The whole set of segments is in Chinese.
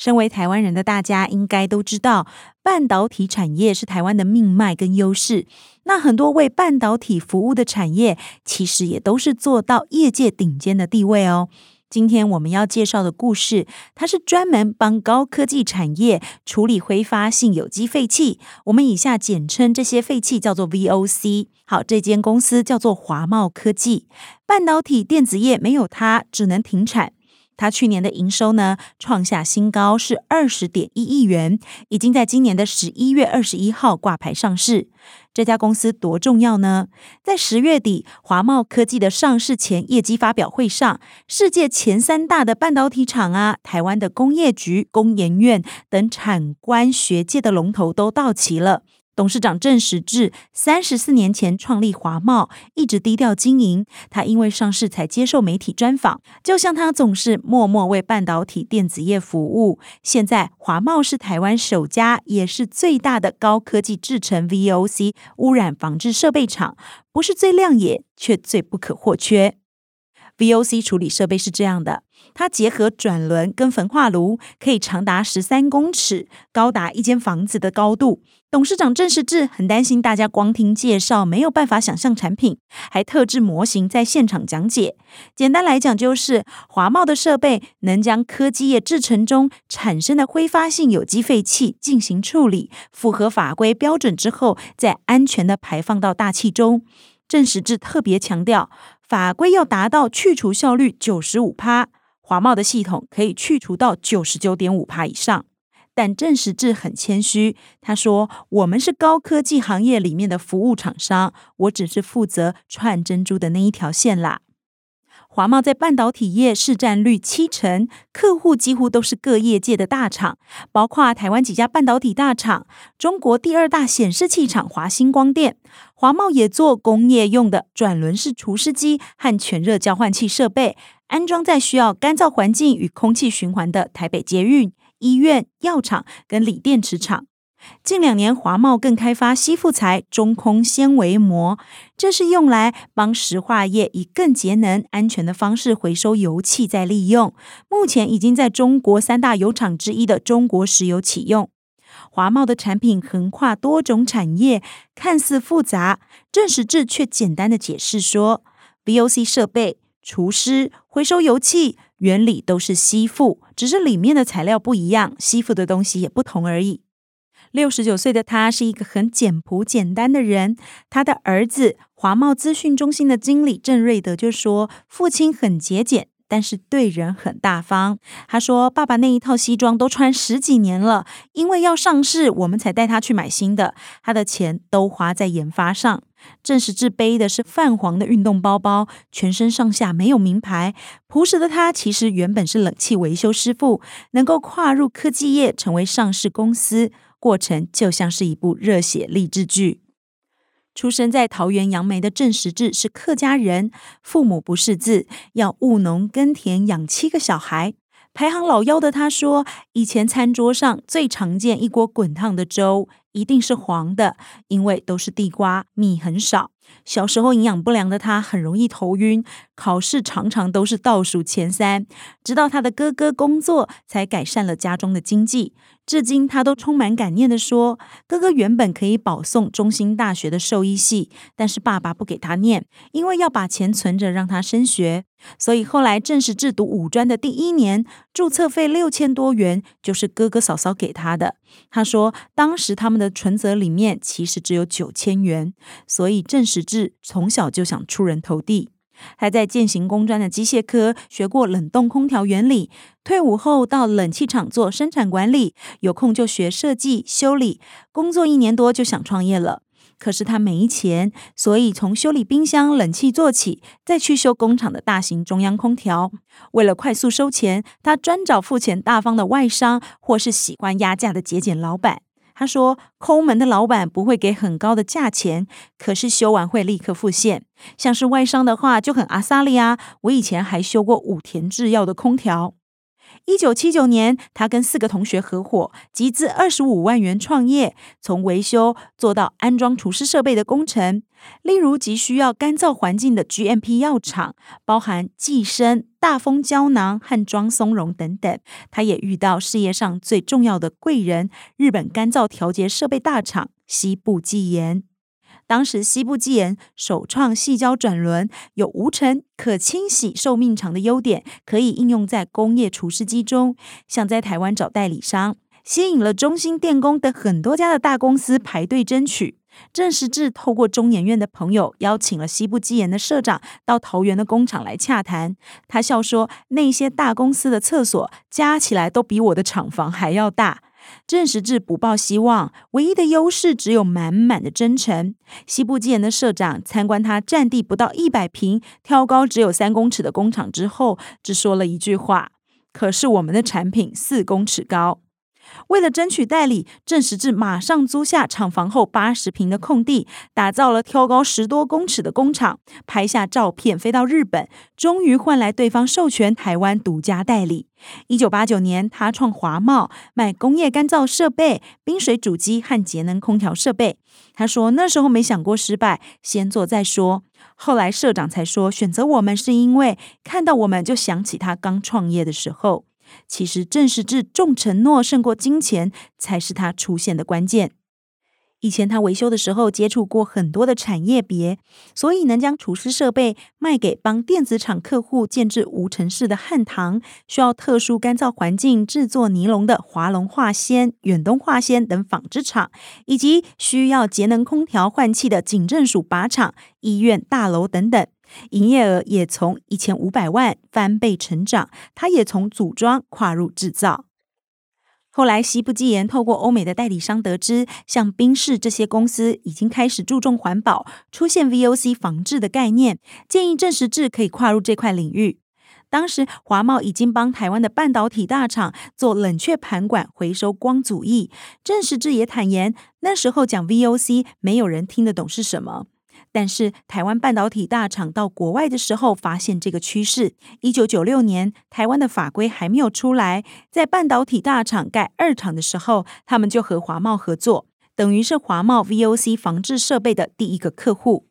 身为台湾人的大家，应该都知道，半导体产业是台湾的命脉跟优势。那很多为半导体服务的产业，其实也都是做到业界顶尖的地位哦。今天我们要介绍的故事，它是专门帮高科技产业处理挥发性有机废气，我们以下简称这些废气叫做 VOC。好，这间公司叫做华茂科技，半导体电子业没有它，只能停产。他去年的营收呢，创下新高，是二十点一亿元，已经在今年的十一月二十一号挂牌上市。这家公司多重要呢？在十月底，华懋科技的上市前业绩发表会上，世界前三大的半导体厂啊，台湾的工业局、工研院等产官学界的龙头都到齐了。董事长郑时智三十四年前创立华茂，一直低调经营。他因为上市才接受媒体专访，就像他总是默默为半导体电子业服务。现在华茂是台湾首家也是最大的高科技制成 VOC 污染防治设备厂，不是最亮眼，却最不可或缺。VOC 处理设备是这样的，它结合转轮跟焚化炉，可以长达十三公尺，高达一间房子的高度。董事长郑时智很担心大家光听介绍没有办法想象产品，还特制模型在现场讲解。简单来讲，就是华茂的设备能将科技业制程中产生的挥发性有机废气进行处理，符合法规标准之后，再安全的排放到大气中。郑时智特别强调。法规要达到去除效率九十五趴，华茂的系统可以去除到九十九点五趴以上。但郑时智很谦虚，他说：“我们是高科技行业里面的服务厂商，我只是负责串珍珠的那一条线啦。”华懋在半导体业市占率七成，客户几乎都是各业界的大厂，包括台湾几家半导体大厂、中国第二大显示器厂华星光电。华茂也做工业用的转轮式除湿机和全热交换器设备，安装在需要干燥环境与空气循环的台北捷运、医院、药厂跟锂电池厂。近两年，华茂更开发吸附材中空纤维膜，这是用来帮石化业以更节能、安全的方式回收油气再利用。目前已经在中国三大油厂之一的中国石油启用。华茂的产品横跨多种产业，看似复杂，郑时智却简单的解释说：VOC 设备除湿、回收油气原理都是吸附，只是里面的材料不一样，吸附的东西也不同而已。六十九岁的他是一个很简朴简单的人。他的儿子华贸资讯中心的经理郑瑞德就说：“父亲很节俭，但是对人很大方。”他说：“爸爸那一套西装都穿十几年了，因为要上市，我们才带他去买新的。他的钱都花在研发上。”郑时智背的是泛黄的运动包包，全身上下没有名牌。朴实的他其实原本是冷气维修师傅，能够跨入科技业，成为上市公司。过程就像是一部热血励志剧。出生在桃园杨梅的郑时志是客家人，父母不识字，要务农耕田养七个小孩。排行老幺的他说，以前餐桌上最常见一锅滚烫的粥，一定是黄的，因为都是地瓜，米很少。小时候营养不良的他很容易头晕，考试常常都是倒数前三。直到他的哥哥工作，才改善了家中的经济。至今他都充满感念地说：“哥哥原本可以保送中心大学的兽医系，但是爸爸不给他念，因为要把钱存着让他升学。所以后来正式制读五专的第一年，注册费六千多元，就是哥哥嫂嫂给他的。他说，当时他们的存折里面其实只有九千元，所以郑时智从小就想出人头地。还在建行工专的机械科学过冷冻空调原理，退伍后到冷气厂做生产管理，有空就学设计修理。工作一年多就想创业了。可是他没钱，所以从修理冰箱、冷气做起，再去修工厂的大型中央空调。为了快速收钱，他专找付钱大方的外商，或是喜欢压价的节俭老板。他说，抠门的老板不会给很高的价钱，可是修完会立刻付现。像是外商的话就很阿萨利啊。我以前还修过武田制药的空调。一九七九年，他跟四个同学合伙，集资二十五万元创业，从维修做到安装除湿设备的工程。例如，急需要干燥环境的 GMP 药厂，包含济生、大风胶囊和装松茸等等。他也遇到事业上最重要的贵人——日本干燥调节设备大厂西部技研。当时西部技研首创细胶转轮，有无尘、可清洗、寿命长的优点，可以应用在工业除湿机中。想在台湾找代理商，吸引了中兴电工等很多家的大公司排队争取。郑时智透过中研院的朋友，邀请了西部技研的社长到桃园的工厂来洽谈。他笑说：“那些大公司的厕所加起来都比我的厂房还要大。”郑时智不抱希望，唯一的优势只有满满的真诚。西部基研的社长参观他占地不到一百平、挑高只有三公尺的工厂之后，只说了一句话：“可是我们的产品四公尺高。”为了争取代理，郑时智马上租下厂房后八十平的空地，打造了挑高十多公尺的工厂，拍下照片，飞到日本，终于换来对方授权台湾独家代理。一九八九年，他创华懋，卖工业干燥设备、冰水主机和节能空调设备。他说那时候没想过失败，先做再说。后来社长才说，选择我们是因为看到我们就想起他刚创业的时候。其实，郑时智重承诺胜过金钱，才是他出现的关键。以前他维修的时候接触过很多的产业别，所以能将除湿设备卖给帮电子厂客户建制无尘室的汉唐，需要特殊干燥环境制作尼龙的华龙化纤、远东化纤等纺织厂，以及需要节能空调换气的警政署靶场、医院大楼等等。营业额也从一千五百万翻倍成长，他也从组装跨入制造。后来，西部技研透过欧美的代理商得知，像宾士这些公司已经开始注重环保，出现 VOC 防治的概念，建议郑时智可以跨入这块领域。当时，华懋已经帮台湾的半导体大厂做冷却盘管回收光阻液。郑时智也坦言，那时候讲 VOC，没有人听得懂是什么。但是台湾半导体大厂到国外的时候，发现这个趋势。一九九六年，台湾的法规还没有出来，在半导体大厂盖二厂的时候，他们就和华懋合作，等于是华懋 VOC 防治设备的第一个客户。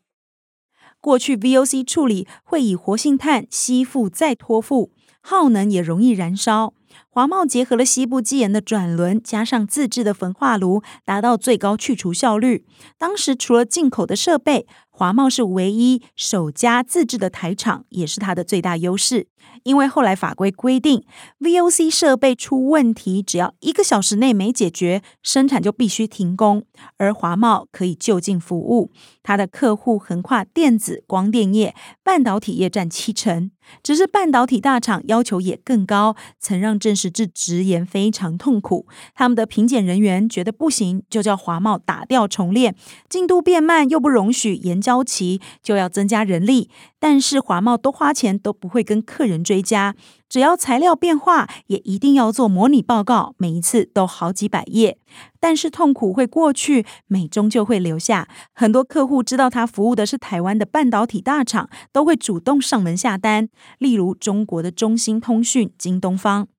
过去 VOC 处理会以活性炭吸附再脱附，耗能也容易燃烧。华茂结合了西部技研的转轮，加上自制的焚化炉，达到最高去除效率。当时除了进口的设备，华茂是唯一首家自制的台厂，也是它的最大优势。因为后来法规规定，VOC 设备出问题，只要一个小时内没解决，生产就必须停工。而华茂可以就近服务，它的客户横跨电子、光电业、半导体业占七成。只是半导体大厂要求也更高，曾让郑时智直言非常痛苦。他们的评检人员觉得不行，就叫华懋打掉重练，进度变慢又不容许延交期，就要增加人力。但是华懋多花钱都不会跟客人追加，只要材料变化，也一定要做模拟报告，每一次都好几百页。但是痛苦会过去，美终究会留下。很多客户知道他服务的是台湾的半导体大厂，都会主动上门下单，例如中国的中兴通讯、京东方。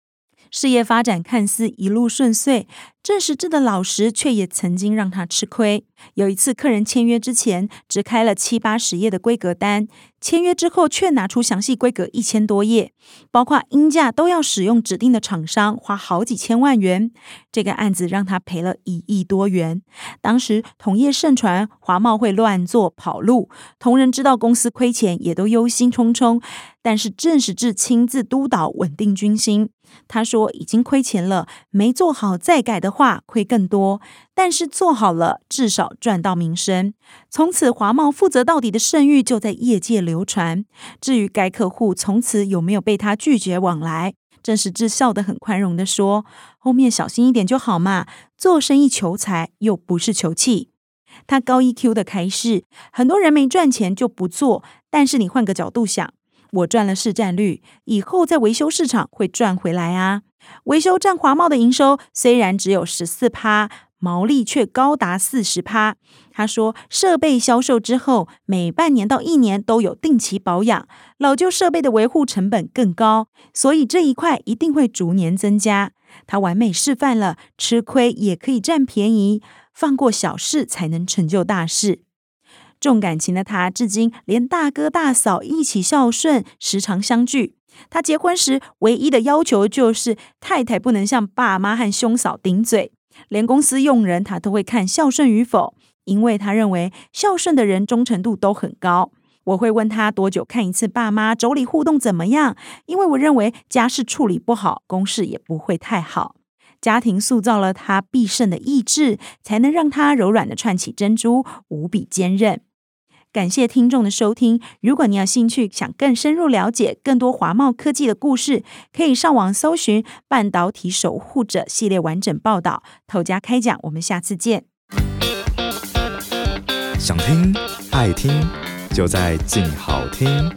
事业发展看似一路顺遂，郑时智的老实却也曾经让他吃亏。有一次，客人签约之前只开了七八十页的规格单，签约之后却拿出详细规格一千多页，包括鹰架都要使用指定的厂商，花好几千万元。这个案子让他赔了一亿多元。当时同业盛传华贸会乱做跑路，同仁知道公司亏钱，也都忧心忡忡。但是郑时智亲自督导，稳定军心。他说：“已经亏钱了，没做好再改的话，亏更多。但是做好了，至少赚到名声。从此，华茂负责到底的声誉就在业界流传。至于该客户从此有没有被他拒绝往来，郑时智笑得很宽容地说：‘后面小心一点就好嘛。做生意求财，又不是求气。’他高 EQ 的开示，很多人没赚钱就不做。但是你换个角度想。”我赚了市占率，以后在维修市场会赚回来啊！维修占华懋的营收虽然只有十四趴，毛利却高达四十趴。他说，设备销售之后，每半年到一年都有定期保养，老旧设备的维护成本更高，所以这一块一定会逐年增加。他完美示范了吃亏也可以占便宜，放过小事才能成就大事。重感情的他，至今连大哥大嫂一起孝顺，时常相聚。他结婚时唯一的要求就是太太不能向爸妈和兄嫂顶嘴，连公司用人他都会看孝顺与否，因为他认为孝顺的人忠诚度都很高。我会问他多久看一次爸妈，妯娌互动怎么样，因为我认为家事处理不好，公事也不会太好。家庭塑造了他必胜的意志，才能让他柔软的串起珍珠，无比坚韧。感谢听众的收听。如果你有兴趣，想更深入了解更多华茂科技的故事，可以上网搜寻《半导体守护者》系列完整报道。头家开讲，我们下次见。想听爱听，就在静好听。